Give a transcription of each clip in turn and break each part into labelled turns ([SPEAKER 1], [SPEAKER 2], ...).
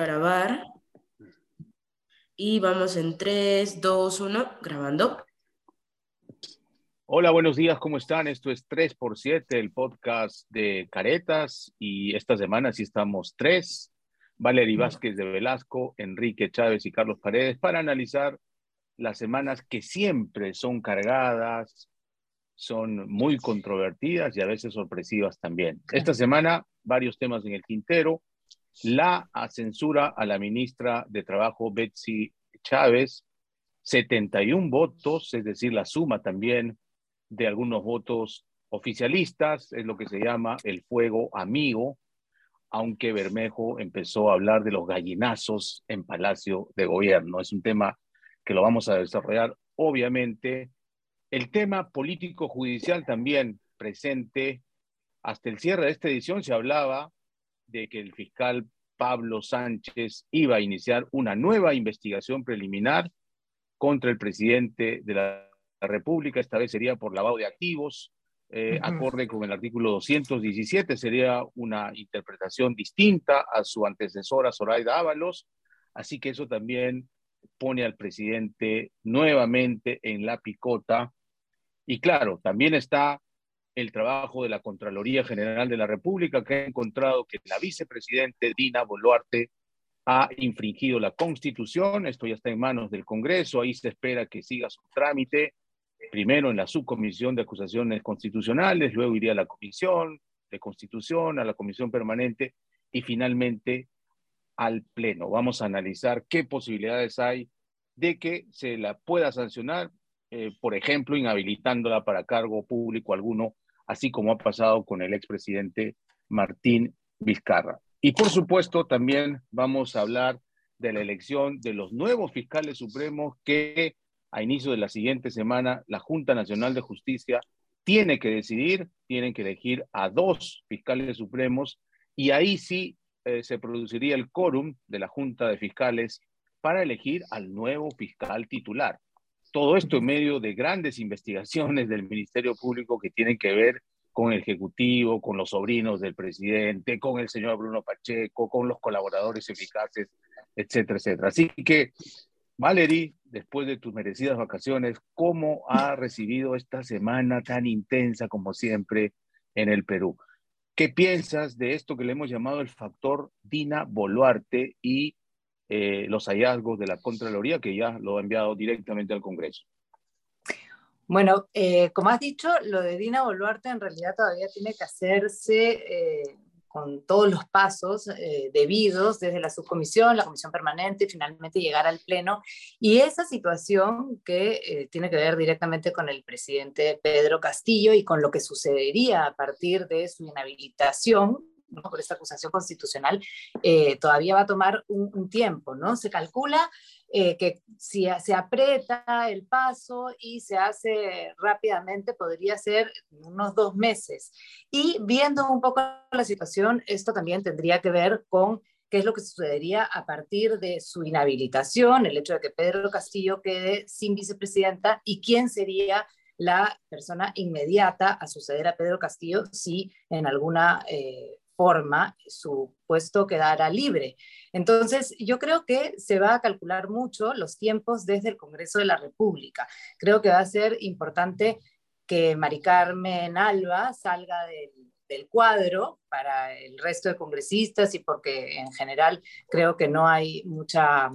[SPEAKER 1] grabar. Y vamos en 3, 2, 1, grabando.
[SPEAKER 2] Hola, buenos días, ¿cómo están? Esto es 3 por 7, el podcast de Caretas. Y esta semana sí estamos tres. Valery Vázquez de Velasco, Enrique Chávez y Carlos Paredes para analizar las semanas que siempre son cargadas, son muy controvertidas y a veces sorpresivas también. Esta semana, varios temas en el tintero. La censura a la ministra de Trabajo, Betsy Chávez, 71 votos, es decir, la suma también de algunos votos oficialistas, es lo que se llama el fuego amigo, aunque Bermejo empezó a hablar de los gallinazos en Palacio de Gobierno. Es un tema que lo vamos a desarrollar, obviamente, el tema político-judicial también presente. Hasta el cierre de esta edición se hablaba de que el fiscal Pablo Sánchez iba a iniciar una nueva investigación preliminar contra el presidente de la República. Esta vez sería por lavado de activos, eh, acorde con el artículo 217. Sería una interpretación distinta a su antecesora Zoraida Ábalos. Así que eso también pone al presidente nuevamente en la picota y claro, también está el trabajo de la Contraloría General de la República, que ha encontrado que la vicepresidente Dina Boluarte ha infringido la Constitución. Esto ya está en manos del Congreso. Ahí se espera que siga su trámite, primero en la subcomisión de acusaciones constitucionales, luego iría a la comisión de constitución, a la comisión permanente y finalmente al Pleno. Vamos a analizar qué posibilidades hay de que se la pueda sancionar eh, por ejemplo, inhabilitándola para cargo público alguno, así como ha pasado con el expresidente Martín Vizcarra. Y por supuesto, también vamos a hablar de la elección de los nuevos fiscales supremos que a inicio de la siguiente semana la Junta Nacional de Justicia tiene que decidir, tienen que elegir a dos fiscales supremos y ahí sí eh, se produciría el quórum de la Junta de Fiscales para elegir al nuevo fiscal titular. Todo esto en medio de grandes investigaciones del Ministerio Público que tienen que ver con el Ejecutivo, con los sobrinos del presidente, con el señor Bruno Pacheco, con los colaboradores eficaces, etcétera, etcétera. Así que, Valery, después de tus merecidas vacaciones, ¿cómo ha recibido esta semana tan intensa como siempre en el Perú? ¿Qué piensas de esto que le hemos llamado el factor Dina Boluarte y eh, los hallazgos de la Contraloría, que ya lo ha enviado directamente al Congreso.
[SPEAKER 3] Bueno, eh, como has dicho, lo de Dina Boluarte en realidad todavía tiene que hacerse eh, con todos los pasos debidos desde la subcomisión, la comisión permanente, y finalmente llegar al Pleno. Y esa situación que tiene que ver directamente con el presidente Pedro Castillo y con lo que sucedería a partir de su inhabilitación por esta acusación constitucional, eh, todavía va a tomar un, tiempo, ¿no? Se calcula eh, que si se aprieta el paso y se hace rápidamente, podría ser unos dos meses. Y viendo un poco la situación, esto también tendría que ver con qué es lo que sucedería a partir de su inhabilitación, el hecho de que Pedro Castillo quede sin vicepresidenta y quién sería la persona inmediata a suceder a Pedro Castillo si en alguna eh, forma su puesto quedará libre. Entonces, yo creo que se va a calcular mucho los tiempos desde el Congreso de la República. Creo que va a ser importante que Mari Carmen Alba salga del, del cuadro para el resto de congresistas y porque en general creo que no hay mucha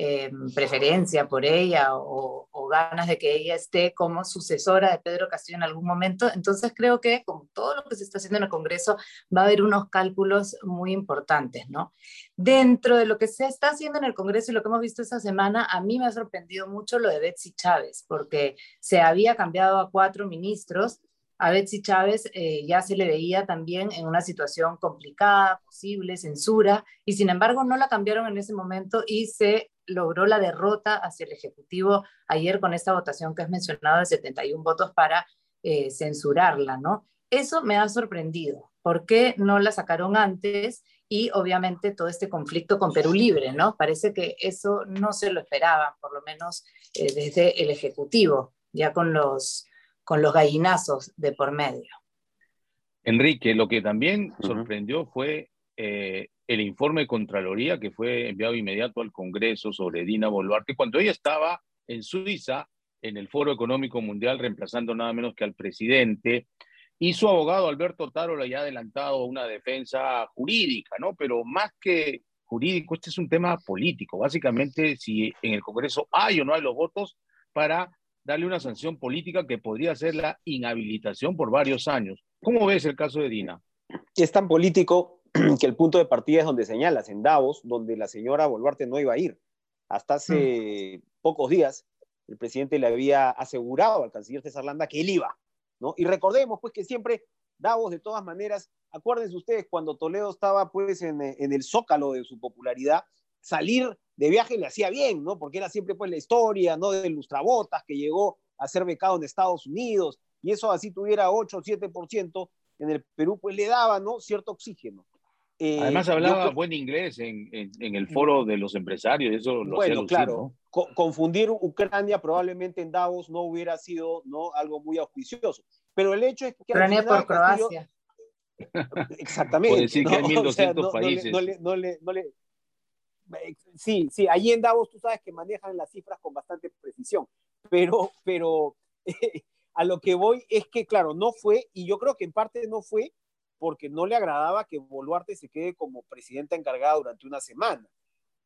[SPEAKER 3] eh, preferencia por ella o, ganas de que ella esté como sucesora de Pedro Castillo en algún momento. Entonces creo que con todo lo que se está haciendo en el Congreso va a haber unos cálculos muy importantes, ¿no? Dentro de lo que se está haciendo en el Congreso y lo que hemos visto esta semana, a mí me ha sorprendido mucho lo de Betsy Chávez, porque se había cambiado a cuatro ministros a Betsy Chávez eh, ya se le veía también en una situación complicada, posible, censura, y sin embargo no la cambiaron en ese momento y se logró la derrota hacia el Ejecutivo ayer con esta votación que has mencionado de 71 votos para eh, censurarla, ¿no? Eso me ha sorprendido. ¿Por qué no la sacaron antes? Y obviamente todo este conflicto con Perú Libre, ¿no? Parece que eso no se lo esperaban, por lo menos eh, desde el Ejecutivo, ya con los con los gallinazos de por medio.
[SPEAKER 2] Enrique, lo que también sorprendió fue eh, el informe de Contraloría que fue enviado inmediato al Congreso sobre Dina Boluarte cuando ella estaba en Suiza en el Foro Económico Mundial reemplazando nada menos que al presidente y su abogado Alberto Taro le ha adelantado una defensa jurídica, ¿no? Pero más que jurídico, este es un tema político. Básicamente, si en el Congreso hay o no hay los votos para darle una sanción política que podría ser la inhabilitación por varios años. ¿Cómo ves el caso de Dina?
[SPEAKER 4] Es tan político que el punto de partida es donde señalas, en Davos, donde la señora Boluarte no iba a ir. Hasta hace mm. pocos días, el presidente le había asegurado al canciller César Landa que él iba, ¿no? Y recordemos, pues, que siempre Davos, de todas maneras, acuérdense ustedes, cuando Toledo estaba, pues, en, en el zócalo de su popularidad, salir de viaje le hacía bien, ¿no? Porque era siempre, pues, la historia, ¿no? De Lustrabotas, que llegó a ser becado en Estados Unidos, y eso así tuviera 8 o 7%, en el Perú, pues, le daba, ¿no? Cierto oxígeno.
[SPEAKER 2] Eh, Además hablaba buen inglés en, en, el foro de los empresarios, eso lo
[SPEAKER 4] Bueno, claro, confundir Ucrania probablemente en Davos no hubiera sido ¿no? algo muy auspicioso, pero el hecho es que...
[SPEAKER 3] Ucrania por Croacia.
[SPEAKER 4] Exactamente. Puede
[SPEAKER 2] decir que hay 1.200 países.
[SPEAKER 4] No le, sí, sí, allí en Davos tú sabes que manejan las cifras con bastante precisión, pero, pero a lo que voy es que, claro, no fue, y yo creo que en parte no fue porque no le agradaba que Boluarte se quede como presidenta encargada durante una semana.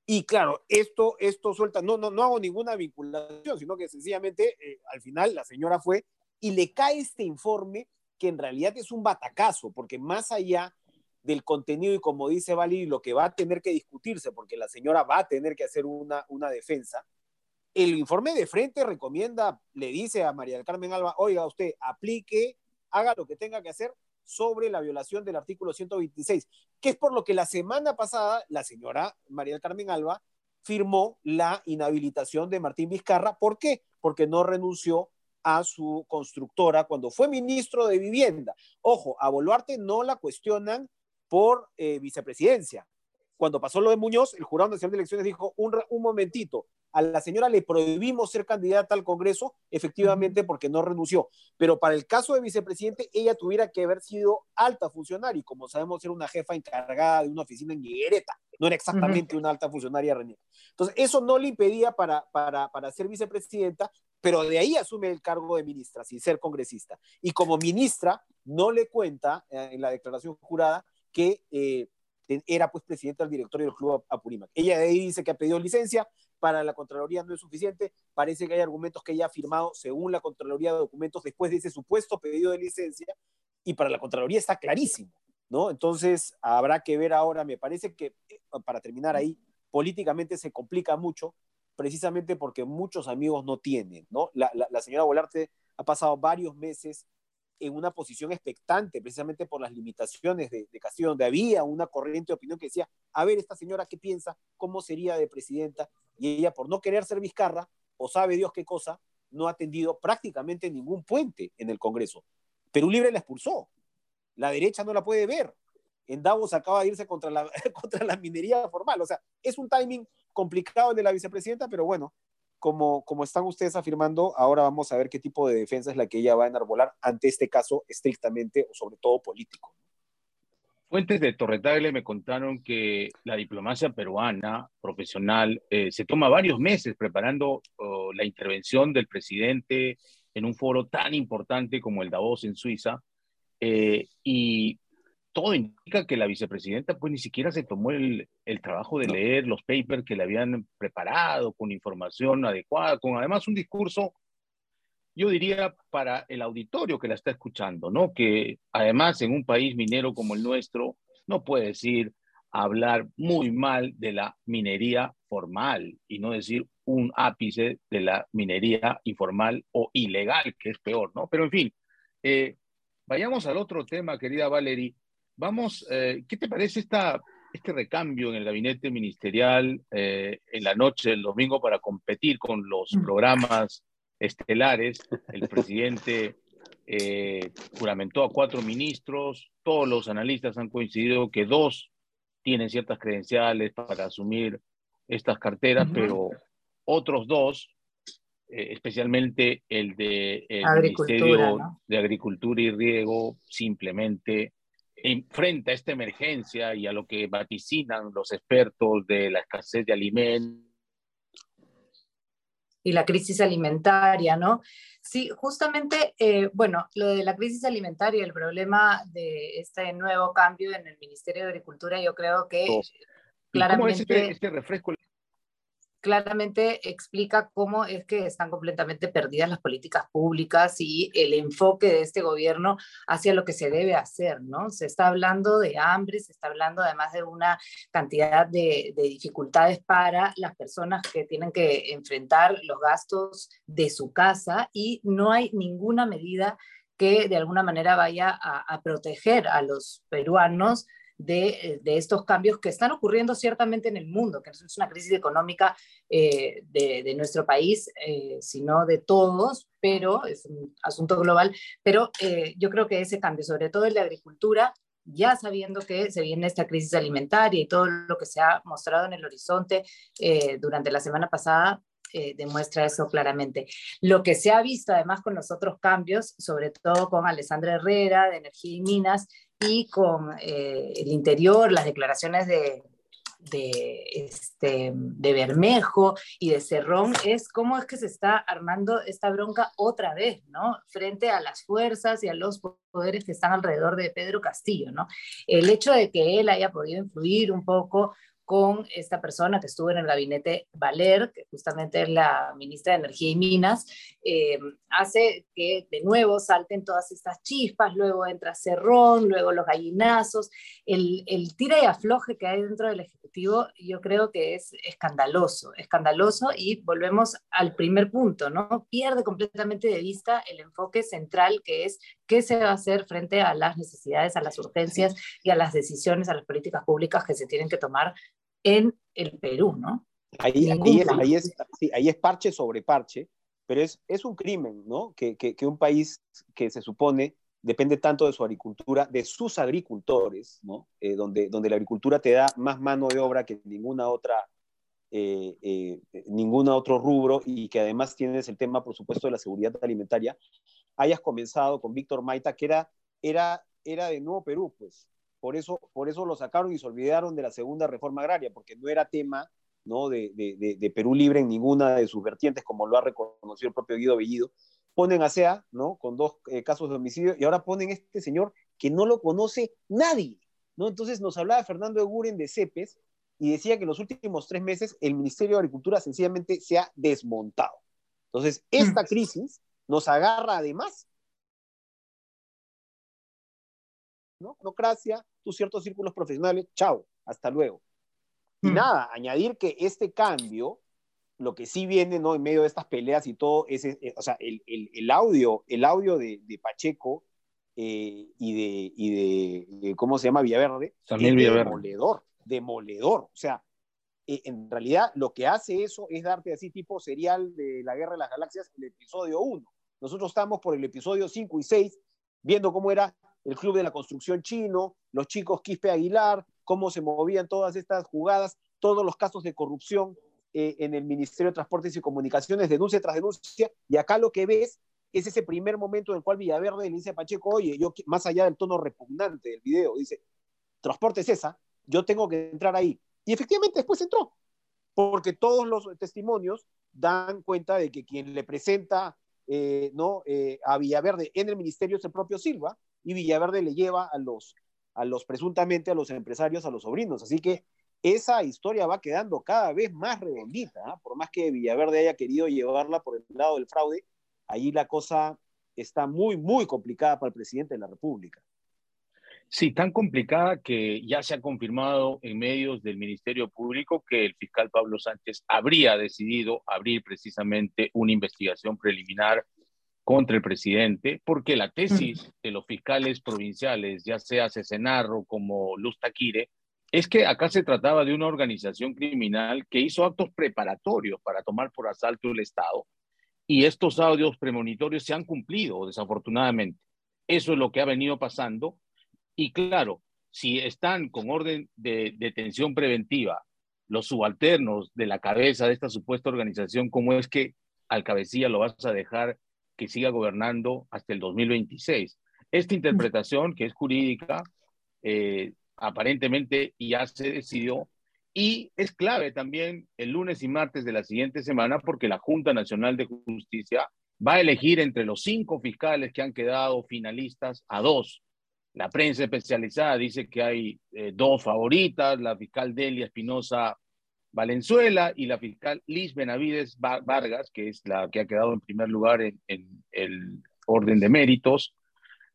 [SPEAKER 4] Y claro, esto, esto suelta, no, no, no hago ninguna vinculación, sino que sencillamente eh, al final la señora fue y le cae este informe que en realidad es un batacazo, porque más allá del contenido y como dice Vali, lo que va a tener que discutirse, porque la señora va a tener que hacer una, una defensa, el informe de frente recomienda, le dice a María del Carmen Alba, oiga, usted aplique, haga lo que tenga que hacer, sobre la violación del artículo 126, que es por lo que la semana pasada la señora María Carmen Alba firmó la inhabilitación de Martín Vizcarra. ¿Por qué? Porque no renunció a su constructora cuando fue ministro de Vivienda. Ojo, a Boluarte no la cuestionan por eh, vicepresidencia. Cuando pasó lo de Muñoz, el Jurado Nacional de Elecciones dijo, un, un momentito, a la señora le prohibimos ser candidata al Congreso, efectivamente, porque no renunció. Pero para el caso de vicepresidente, ella tuviera que haber sido alta funcionaria, y como sabemos, era una jefa encargada de una oficina en Higuereta, no era exactamente una alta funcionaria René. Entonces, eso no le impedía para, para, para ser vicepresidenta, pero de ahí asume el cargo de ministra, sin ser congresista. Y como ministra, no le cuenta eh, en la declaración jurada que eh, era pues presidenta del directorio del Club Apurímac. Ella de ahí dice que ha pedido licencia, para la Contraloría no es suficiente, parece que hay argumentos que ella ha firmado según la Contraloría de documentos después de ese supuesto pedido de licencia, y para la Contraloría está clarísimo, ¿no? Entonces habrá que ver ahora, me parece que, eh, para terminar ahí, políticamente se complica mucho, precisamente porque muchos amigos no tienen, ¿no? La, la señora Volarte ha pasado varios meses en una posición expectante, precisamente por las limitaciones de, Castillo, donde había una corriente de opinión que decía, a ver, esta señora qué piensa, cómo sería de presidenta, y ella por no querer ser Vizcarra, o sabe Dios qué cosa, no ha atendido prácticamente ningún puente en el Congreso. Perú Libre la expulsó, la derecha no la puede ver, en Davos acaba de irse contra la, contra la minería formal, o sea, es un timing complicado el de la vicepresidenta, pero bueno, como, como están ustedes afirmando, ahora vamos a ver qué tipo de defensa es la que ella va a enarbolar ante este caso estrictamente o sobre todo político.
[SPEAKER 2] Fuentes de Torretagle me contaron que la diplomacia peruana profesional eh, se toma varios meses preparando oh, la intervención del presidente en un foro tan importante como el Davos en Suiza. Eh, y todo indica que la vicepresidenta pues ni siquiera se tomó el, el trabajo de leer los papers que le habían preparado con información adecuada, con además un discurso, yo diría, para el auditorio que la está escuchando, ¿no? Que además en un país minero como el nuestro no puede decir hablar muy mal de la minería formal y no decir un ápice de la minería informal o ilegal, que es peor, ¿no? Pero en fin, eh, vayamos al otro tema, querida Valerie Vamos, eh, ¿qué te parece esta, este recambio en el gabinete ministerial eh, en la noche del domingo para competir con los mm. programas estelares? El presidente eh, juramentó a cuatro ministros, todos los analistas han coincidido que dos tienen ciertas credenciales para asumir estas carteras, pero otros dos, especialmente el de el Ministerio de Agricultura y Riego, simplemente frente a esta emergencia y a lo que vaticinan los expertos de la escasez de alimentos.
[SPEAKER 3] Y la crisis alimentaria, ¿no? Sí, justamente, eh, bueno, lo de la crisis alimentaria, el problema de este nuevo cambio en el Ministerio de Agricultura, yo creo que claramente... ¿Cómo es
[SPEAKER 2] este, este refresco
[SPEAKER 3] claramente explica cómo es que están completamente perdidas las políticas públicas y el enfoque de este gobierno hacia lo que se debe hacer, ¿no? Se está hablando de hambre, se está hablando además de una cantidad de, dificultades para las personas que tienen que enfrentar los gastos de su casa y no hay ninguna medida que de alguna manera vaya a proteger a los peruanos de, estos cambios que están ocurriendo ciertamente en el mundo, que no es una crisis económica eh, de, nuestro país, eh, sino de todos, pero es un asunto global. Pero eh, yo creo que ese cambio, sobre todo el de agricultura, ya sabiendo que se viene esta crisis alimentaria y todo lo que se ha mostrado en el horizonte durante la semana pasada, demuestra eso claramente. Lo que se ha visto además con los otros cambios, sobre todo con Alessandra Herrera de Energía y Minas y con eh, el interior, las declaraciones de, de, este, de Bermejo y de Cerrón, es cómo es que se está armando esta bronca otra vez, ¿no? Frente a las fuerzas y a los poderes que están alrededor de Pedro Castillo, ¿no? El hecho de que él haya podido influir un poco con esta persona que estuvo en el gabinete Valer, que justamente es la ministra de Energía y Minas, eh, hace que de nuevo salten todas estas chispas, luego entra Cerrón, luego los gallinazos, el, el tira y afloje que hay dentro del Ejecutivo yo creo que es escandaloso, escandaloso y volvemos al primer punto, ¿no? Pierde completamente de vista el enfoque central que es qué se va a hacer frente a las necesidades, a las urgencias y a las decisiones, a las políticas públicas que se tienen que tomar en el Perú, ¿no?
[SPEAKER 4] Ahí, ahí, es, ahí, es, parche sobre parche, pero es, es un crimen, ¿no? Que, que, un país que se supone depende tanto de su agricultura, de sus agricultores, ¿no? Eh, donde, donde la agricultura te da más mano de obra que ninguna otra, eh, eh, ningún otro rubro y que además tienes el tema, por supuesto, de la seguridad alimentaria, hayas comenzado con Víctor Maita, que era, era, era de Nuevo Perú, pues, por eso, por eso lo sacaron y se olvidaron de la segunda reforma agraria, porque no era tema ¿no? De, de, de, Perú Libre en ninguna de sus vertientes, como lo ha reconocido el propio Guido Bellido. Ponen a SEA, ¿no? Con dos eh, casos de homicidio, y ahora ponen este señor que no lo conoce nadie, ¿no? Entonces nos hablaba Fernando Eguren de CEPES y decía que en los últimos tres meses el Ministerio de Agricultura sencillamente se ha desmontado. Entonces, esta mm. crisis nos agarra además ¿no? Burocracia, tus ciertos círculos profesionales, chao, hasta luego. Y mm. nada, añadir que este cambio, lo que sí viene, ¿no? En medio de estas peleas y todo, es, eh, o sea, el, el, el, audio, el audio de, de Pacheco eh, y, de, y de, ¿cómo se llama? Villaverde,
[SPEAKER 2] También Villaverde.
[SPEAKER 4] demoledor, demoledor. O sea, eh, en realidad lo que hace eso es darte así tipo serial de la Guerra de las Galaxias, el episodio 1. Nosotros estamos por el episodio 5 y 6 viendo cómo era el Club de la Construcción Chino, los chicos Quispe Aguilar, cómo se movían todas estas jugadas, todos los casos de corrupción eh, en el Ministerio de Transportes y Comunicaciones, denuncia tras denuncia, y acá lo que ves es ese primer momento en el cual Villaverde le dice a Pacheco, oye, yo más allá del tono repugnante del video, dice, transporte es esa, yo tengo que entrar ahí. Y efectivamente después entró, porque todos los testimonios dan cuenta de que quien le presenta eh, ¿no? Eh, a Villaverde en el ministerio es el propio Silva, y Villaverde le lleva a los, a los presuntamente a los empresarios, a los sobrinos. Así que esa historia va quedando cada vez más redondita, ¿ah? por más que Villaverde haya querido llevarla por el lado del fraude, allí la cosa está muy, muy complicada para el presidente de la República.
[SPEAKER 2] Sí, tan complicada que ya se ha confirmado en medios del Ministerio Público que el fiscal Pablo Sánchez habría decidido abrir precisamente una investigación preliminar contra el presidente, porque la tesis de los fiscales provinciales, ya sea Cesenarro como Luz Taquire, es que acá se trataba de una organización criminal que hizo actos preparatorios para tomar por asalto el Estado y estos audios premonitorios se han cumplido, desafortunadamente. Eso es lo que ha venido pasando y claro, si están con orden de detención preventiva los subalternos de la cabeza de esta supuesta organización, ¿cómo es que al cabecilla lo vas a dejar que siga gobernando hasta el 2026. Esta interpretación, que es jurídica, eh, aparentemente ya se decidió. Y es clave también el lunes y martes de la siguiente semana porque la Junta Nacional de Justicia va a elegir entre los cinco fiscales que han quedado finalistas a dos. La prensa especializada dice que hay eh, dos favoritas, la fiscal Delia Espinosa Valenzuela y la fiscal Liz Benavides Vargas, que es la que ha quedado en primer lugar en, el orden de méritos.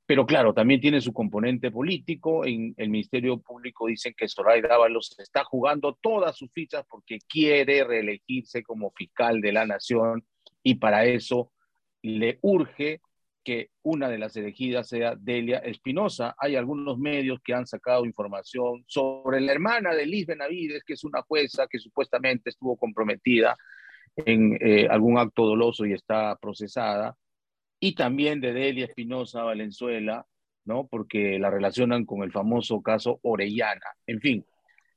[SPEAKER 2] Pero claro, también tiene su componente político. En el Ministerio Público dicen que Zoraida Dávalos está jugando todas sus fichas porque quiere reelegirse como fiscal de la nación y para eso le urge que una de las elegidas sea Delia Espinosa. Hay algunos medios que han sacado información sobre la hermana de Liz Benavides, que es una jueza que supuestamente estuvo comprometida en eh, algún acto doloso y está procesada, y también de Delia Espinosa Valenzuela, ¿no? Porque la relacionan con el famoso caso Orellana. En fin,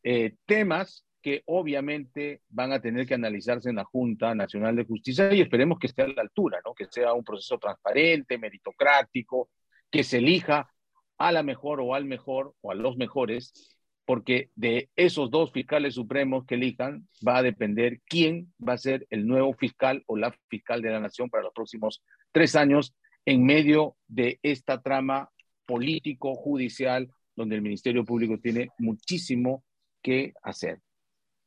[SPEAKER 2] eh, temas que obviamente van a tener que analizarse en la Junta Nacional de Justicia y esperemos que esté a la altura, ¿no? que sea un proceso transparente, meritocrático, que se elija a la mejor o al mejor o a los mejores, porque de esos dos fiscales supremos que elijan va a depender quién va a ser el nuevo fiscal o la fiscal de la nación para los próximos tres años en medio de esta trama político-judicial donde el Ministerio Público tiene muchísimo que hacer.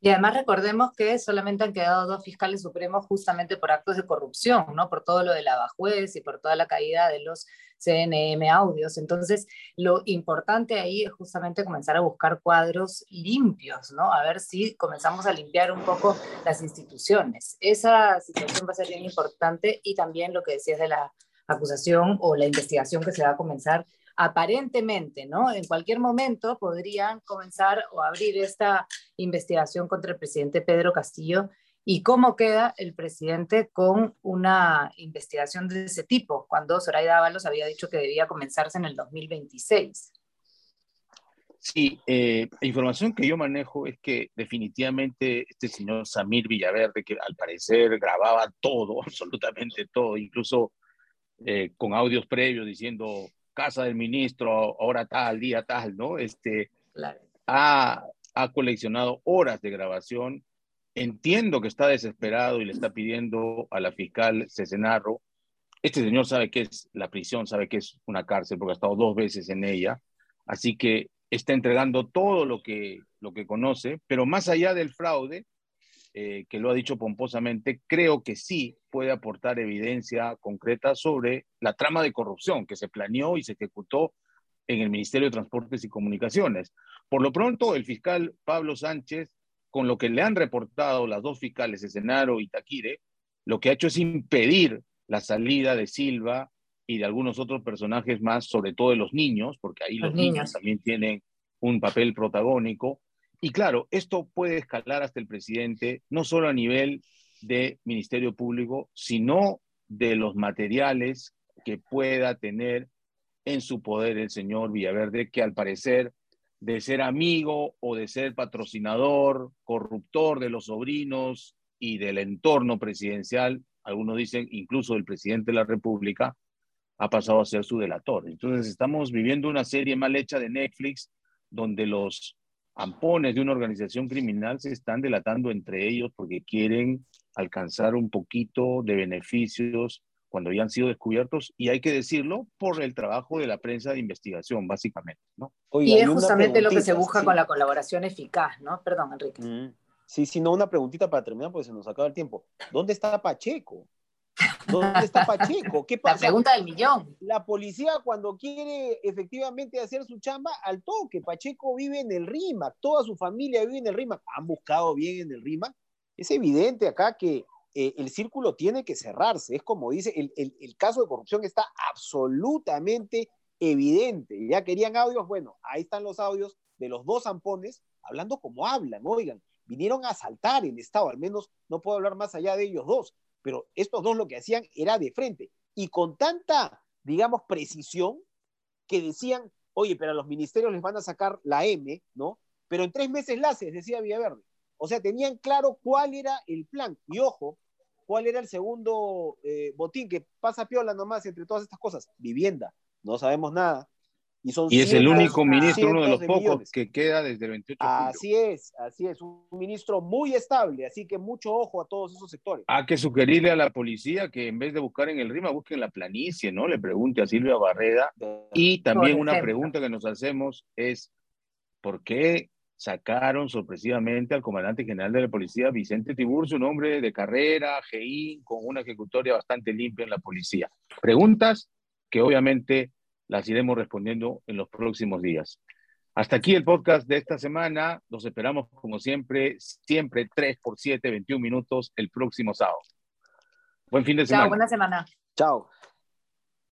[SPEAKER 3] Y además recordemos que solamente han quedado dos fiscales supremos justamente por actos de corrupción, ¿no? Por todo lo de la Bajuez y por toda la caída de los CNM audios. Entonces, lo importante ahí es justamente comenzar a buscar cuadros limpios, ¿no? A ver si comenzamos a limpiar un poco las instituciones. Esa situación va a ser bien importante y también lo que decías de la acusación o la investigación que se va a comenzar aparentemente, ¿no? En cualquier momento podrían comenzar o abrir esta investigación contra el presidente Pedro Castillo. ¿Y cómo queda el presidente con una investigación de ese tipo, cuando Zoraida Ábalos había dicho que debía comenzarse en el 2026?
[SPEAKER 2] Sí, eh, la información que yo manejo es que definitivamente este señor Samir Villaverde, que al parecer grababa todo, absolutamente todo, incluso eh, con audios previos diciendo casa del ministro, hora tal, día tal, ¿no? Este, ha, ha coleccionado horas de grabación. Entiendo que está desesperado y le está pidiendo a la fiscal Cesenarro. Este señor sabe que es la prisión, sabe que es una cárcel porque ha estado dos veces en ella. Así que está entregando todo lo que, lo que conoce, pero más allá del fraude, eh, que lo ha dicho pomposamente, creo que sí puede aportar evidencia concreta sobre la trama de corrupción que se planeó y se ejecutó en el Ministerio de Transportes y Comunicaciones. Por lo pronto, el fiscal Pablo Sánchez, con lo que le han reportado las dos fiscales, Esenaro y Taquire, lo que ha hecho es impedir la salida de Silva y de algunos otros personajes más, sobre todo de los niños, porque ahí los, niños también tienen un papel protagónico, y claro, esto puede escalar hasta el presidente, no solo a nivel de Ministerio Público, sino de los materiales que pueda tener en su poder el señor Villaverde, que al parecer de ser amigo o de ser patrocinador, corruptor de los sobrinos y del entorno presidencial, algunos dicen incluso del presidente de la República, ha pasado a ser su delator. Entonces estamos viviendo una serie mal hecha de Netflix donde los ampones de una organización criminal se están delatando entre ellos porque quieren alcanzar un poquito de beneficios cuando ya han sido descubiertos, y hay que decirlo por el trabajo de la prensa de investigación, básicamente. ¿no?
[SPEAKER 3] y es justamente lo que se busca con la colaboración eficaz, ¿no? Perdón, Enrique. Mm.
[SPEAKER 4] Sí, sí, no, una preguntita para terminar, porque se nos acaba el tiempo. ¿Dónde está Pacheco? ¿Dónde está Pacheco? ¿Qué pasa?
[SPEAKER 3] La pregunta del millón.
[SPEAKER 4] La policía cuando quiere efectivamente hacer su chamba, al toque. Pacheco vive en el RIMAC, toda su familia vive en el RIMAC. Han buscado bien en el RIMAC. Es evidente acá que eh, el círculo tiene que cerrarse. Es como dice, el, el, caso de corrupción está absolutamente evidente. Ya querían audios, bueno, ahí están los audios de los dos zampones hablando como hablan, oigan, vinieron a asaltar el Estado, al menos no puedo hablar más allá de ellos dos pero estos dos lo que hacían era de frente y con tanta, digamos, precisión que decían, oye, pero a los ministerios les van a sacar la M, ¿no? Pero en tres meses la haces, decía Villaverde. O sea, tenían claro cuál era el plan. Y ojo, cuál era el segundo eh, botín que pasa piola nomás entre todas estas cosas. Vivienda. No sabemos nada. Y, son
[SPEAKER 2] y es el único ministro, uno de los pocos
[SPEAKER 4] millones.
[SPEAKER 2] que queda desde el 28 de julio.
[SPEAKER 4] Así es, así es, un ministro muy estable, así que mucho ojo a todos esos sectores.
[SPEAKER 2] Hay que sugerirle a la policía que en vez de buscar en el RIMA, busquen la planicie, ¿no? Le pregunte a Silvia Barreda. Y también una pregunta que nos hacemos es, ¿por qué sacaron sorpresivamente al comandante general de la policía, Vicente Tiburcio, un hombre de carrera, GI, con una ejecutoria bastante limpia en la policía? Preguntas que obviamente las iremos respondiendo en los próximos días. Hasta aquí el podcast de esta semana. Los esperamos, como siempre, siempre 3 por 7, 21 minutos el próximo sábado. Buen fin de semana.
[SPEAKER 3] Chao, buena semana.
[SPEAKER 4] Chao.